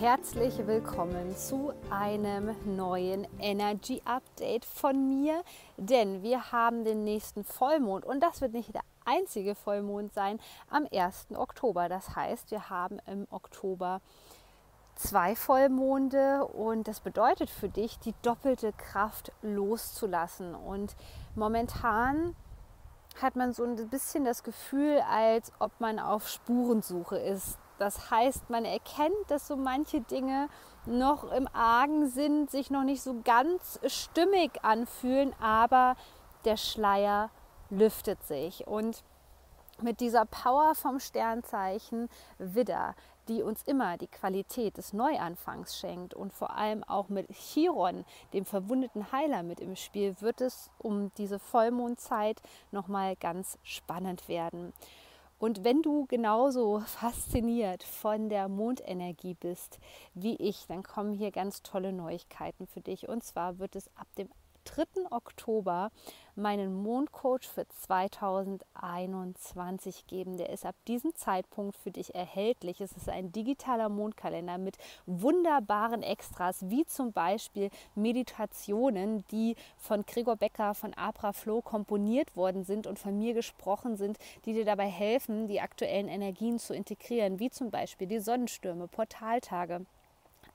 herzlich willkommen zu einem neuen Energy Update von mir, denn wir haben den nächsten Vollmond und das wird nicht der einzige Vollmond sein am 1. Oktober. Das heißt, wir haben im Oktober zwei Vollmonde und das bedeutet für dich, die doppelte Kraft loszulassen. Und momentan hat man so ein bisschen das Gefühl, als ob man auf Spurensuche ist. Das heißt, man erkennt, dass so manche Dinge noch im Argen sind, sich noch nicht so ganz stimmig anfühlen, aber der Schleier lüftet sich. Und mit dieser Power vom Sternzeichen Widder, die uns immer die Qualität des Neuanfangs schenkt und vor allem auch mit Chiron, dem verwundeten Heiler mit im Spiel, wird es um diese Vollmondzeit nochmal ganz spannend werden. Und wenn du genauso fasziniert von der Mondenergie bist wie ich, dann kommen hier ganz tolle Neuigkeiten für dich. Und zwar wird es ab dem 3. Oktober meinen Mondcoach für 2021 geben. Der ist ab diesem Zeitpunkt für dich erhältlich. Es ist ein digitaler Mondkalender mit wunderbaren Extras, wie zum Beispiel Meditationen, die von Gregor Becker von Abra Flow komponiert worden sind und von mir gesprochen sind, die dir dabei helfen, die aktuellen Energien zu integrieren, wie zum Beispiel die Sonnenstürme, Portaltage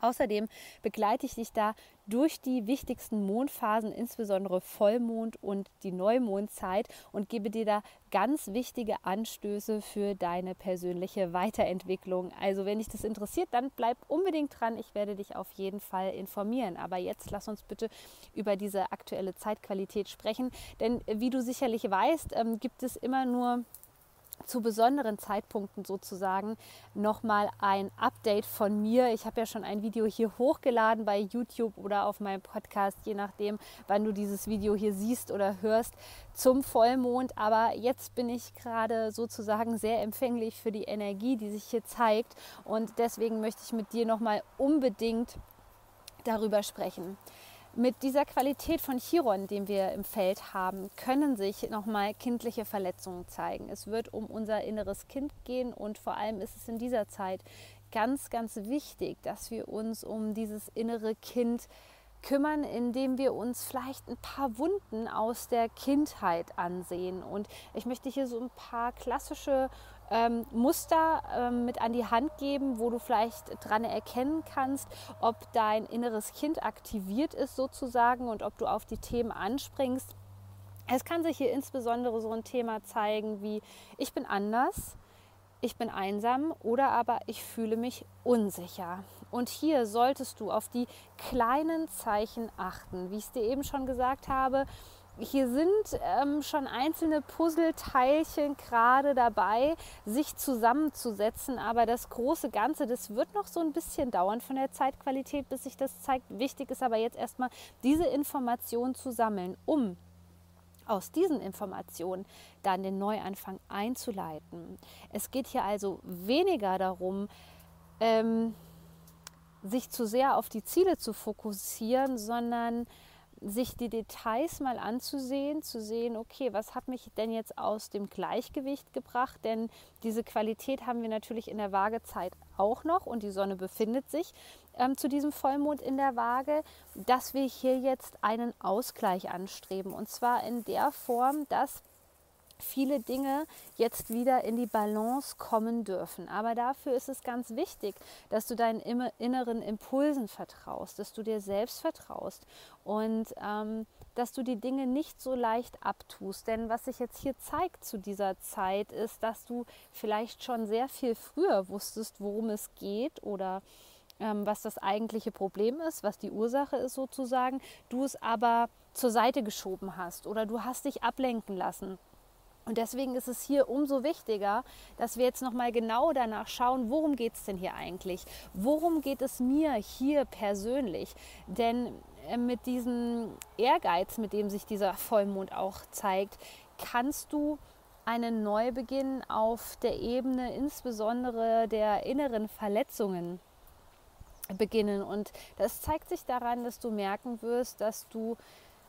Außerdem begleite ich dich da durch die wichtigsten Mondphasen, insbesondere Vollmond und die Neumondzeit und gebe dir da ganz wichtige Anstöße für deine persönliche Weiterentwicklung. Also wenn dich das interessiert, dann bleib unbedingt dran. Ich werde dich auf jeden Fall informieren. Aber jetzt lass uns bitte über diese aktuelle Zeitqualität sprechen. Denn wie du sicherlich weißt, ähm, gibt es immer nur zu besonderen Zeitpunkten sozusagen nochmal ein Update von mir. Ich habe ja schon ein Video hier hochgeladen bei YouTube oder auf meinem Podcast, je nachdem, wann du dieses Video hier siehst oder hörst, zum Vollmond. Aber jetzt bin ich gerade sozusagen sehr empfänglich für die Energie, die sich hier zeigt. Und deswegen möchte ich mit dir nochmal unbedingt darüber sprechen. Mit dieser Qualität von Chiron, den wir im Feld haben, können sich nochmal kindliche Verletzungen zeigen. Es wird um unser inneres Kind gehen und vor allem ist es in dieser Zeit ganz, ganz wichtig, dass wir uns um dieses innere Kind kümmern, indem wir uns vielleicht ein paar Wunden aus der Kindheit ansehen. Und ich möchte hier so ein paar klassische ähm, Muster ähm, mit an die Hand geben, wo du vielleicht dran erkennen kannst, ob dein inneres Kind aktiviert ist sozusagen und ob du auf die Themen anspringst. Es kann sich hier insbesondere so ein Thema zeigen wie ich bin anders, ich bin einsam oder aber ich fühle mich unsicher. Und hier solltest du auf die kleinen Zeichen achten. Wie ich es dir eben schon gesagt habe, hier sind ähm, schon einzelne Puzzleteilchen gerade dabei, sich zusammenzusetzen, aber das große Ganze, das wird noch so ein bisschen dauern von der Zeitqualität, bis sich das zeigt. Wichtig ist aber jetzt erstmal, diese Informationen zu sammeln, um aus diesen Informationen dann den Neuanfang einzuleiten. Es geht hier also weniger darum, ähm, sich zu sehr auf die Ziele zu fokussieren, sondern sich die Details mal anzusehen, zu sehen, okay, was hat mich denn jetzt aus dem Gleichgewicht gebracht? Denn diese Qualität haben wir natürlich in der Waagezeit auch noch und die Sonne befindet sich ähm, zu diesem Vollmond in der Waage, dass wir hier jetzt einen Ausgleich anstreben. Und zwar in der Form, dass viele Dinge jetzt wieder in die Balance kommen dürfen. Aber dafür ist es ganz wichtig, dass du deinen inneren Impulsen vertraust, dass du dir selbst vertraust und ähm, dass du die Dinge nicht so leicht abtust. Denn was sich jetzt hier zeigt zu dieser Zeit, ist, dass du vielleicht schon sehr viel früher wusstest, worum es geht oder ähm, was das eigentliche Problem ist, was die Ursache ist sozusagen, du es aber zur Seite geschoben hast oder du hast dich ablenken lassen und deswegen ist es hier umso wichtiger, dass wir jetzt nochmal genau danach schauen, worum geht es denn hier eigentlich? Worum geht es mir hier persönlich? Denn äh, mit diesem Ehrgeiz, mit dem sich dieser Vollmond auch zeigt, kannst du einen Neubeginn auf der Ebene insbesondere der inneren Verletzungen beginnen. Und das zeigt sich daran, dass du merken wirst, dass du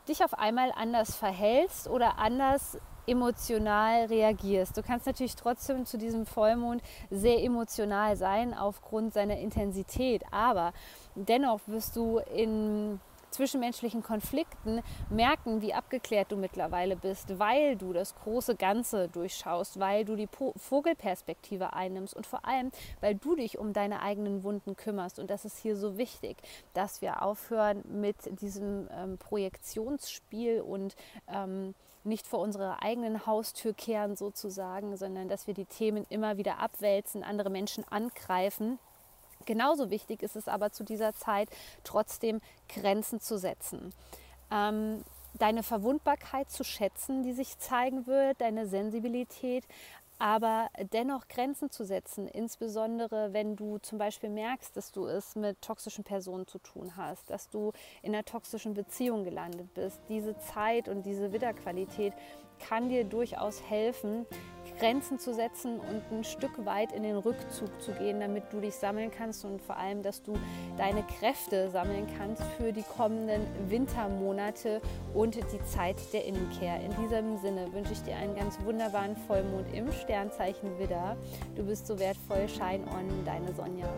dich auf einmal anders verhältst oder anders emotional reagierst. Du kannst natürlich trotzdem zu diesem Vollmond sehr emotional sein aufgrund seiner Intensität, aber dennoch wirst du in zwischenmenschlichen Konflikten merken, wie abgeklärt du mittlerweile bist, weil du das große Ganze durchschaust, weil du die Vogelperspektive einnimmst und vor allem, weil du dich um deine eigenen Wunden kümmerst. Und das ist hier so wichtig, dass wir aufhören mit diesem ähm, Projektionsspiel und ähm, nicht vor unserer eigenen Haustür kehren sozusagen, sondern dass wir die Themen immer wieder abwälzen, andere Menschen angreifen Genauso wichtig ist es aber zu dieser Zeit trotzdem Grenzen zu setzen. Ähm, deine Verwundbarkeit zu schätzen, die sich zeigen wird, deine Sensibilität, aber dennoch Grenzen zu setzen, insbesondere wenn du zum Beispiel merkst, dass du es mit toxischen Personen zu tun hast, dass du in einer toxischen Beziehung gelandet bist. Diese Zeit und diese Widderqualität kann dir durchaus helfen, Grenzen zu setzen und ein Stück weit in den Rückzug zu gehen, damit du dich sammeln kannst und vor allem, dass du deine Kräfte sammeln kannst für die kommenden Wintermonate und die Zeit der Innenkehr. In diesem Sinne wünsche ich dir einen ganz wunderbaren Vollmond im Sternzeichen Widder. Du bist so wertvoll, Shine On, deine Sonja.